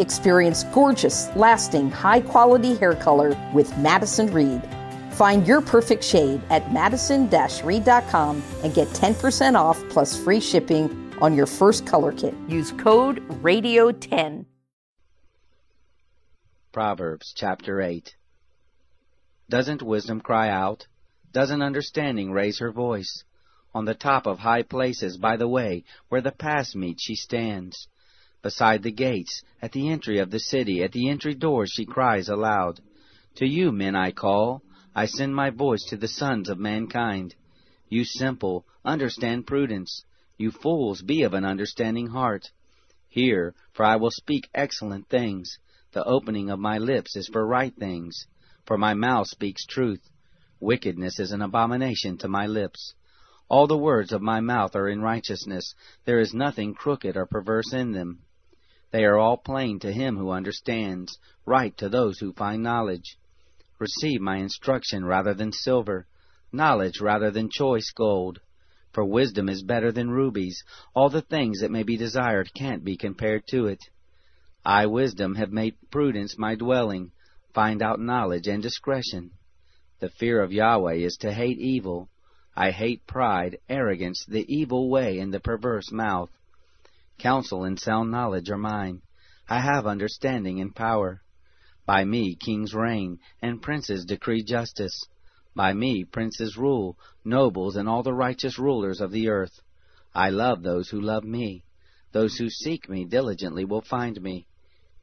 Experience gorgeous, lasting, high quality hair color with Madison Reed. Find your perfect shade at madison reed.com and get 10% off plus free shipping on your first color kit. Use code RADIO10. Proverbs chapter 8 Doesn't wisdom cry out? Doesn't understanding raise her voice? On the top of high places by the way where the paths meet she stands beside the gates, at the entry of the city, at the entry doors she cries aloud. To you, men, I call, I send my voice to the sons of mankind. You simple, understand prudence. You fools, be of an understanding heart. Hear, for I will speak excellent things. The opening of my lips is for right things, for my mouth speaks truth. Wickedness is an abomination to my lips. All the words of my mouth are in righteousness. There is nothing crooked or perverse in them. They are all plain to him who understands, right to those who find knowledge. Receive my instruction rather than silver, knowledge rather than choice gold. For wisdom is better than rubies. All the things that may be desired can't be compared to it. I, wisdom, have made prudence my dwelling, find out knowledge and discretion. The fear of Yahweh is to hate evil. I hate pride, arrogance, the evil way, and the perverse mouth. Counsel and sound knowledge are mine. I have understanding and power. By me kings reign, and princes decree justice. By me princes rule, nobles and all the righteous rulers of the earth. I love those who love me. Those who seek me diligently will find me.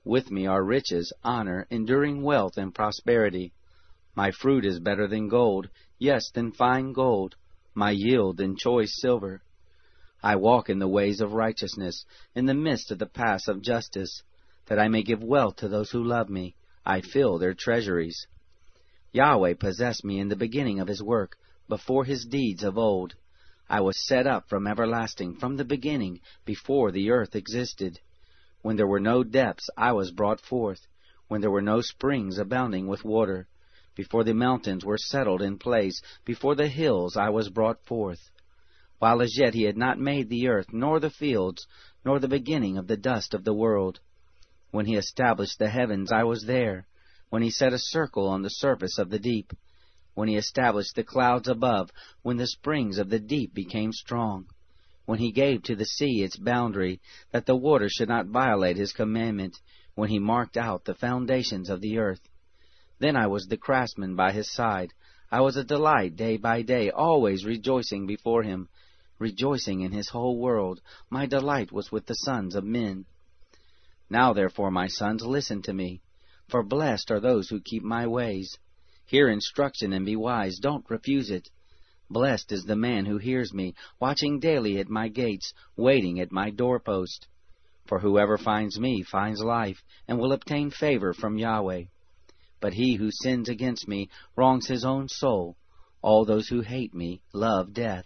With me are riches, honor, enduring wealth, and prosperity. My fruit is better than gold, yes, than fine gold, my yield than choice silver. I walk in the ways of righteousness, in the midst of the paths of justice, that I may give wealth to those who love me. I fill their treasuries. Yahweh possessed me in the beginning of his work, before his deeds of old. I was set up from everlasting, from the beginning, before the earth existed. When there were no depths, I was brought forth, when there were no springs abounding with water. Before the mountains were settled in place, before the hills I was brought forth while as yet he had not made the earth, nor the fields, nor the beginning of the dust of the world. When he established the heavens, I was there. When he set a circle on the surface of the deep. When he established the clouds above, when the springs of the deep became strong. When he gave to the sea its boundary, that the water should not violate his commandment, when he marked out the foundations of the earth. Then I was the craftsman by his side. I was a delight day by day, always rejoicing before him rejoicing in his whole world. My delight was with the sons of men. Now therefore, my sons, listen to me, for blessed are those who keep my ways. Hear instruction and be wise, don't refuse it. Blessed is the man who hears me, watching daily at my gates, waiting at my doorpost. For whoever finds me finds life, and will obtain favor from Yahweh. But he who sins against me wrongs his own soul. All those who hate me love death.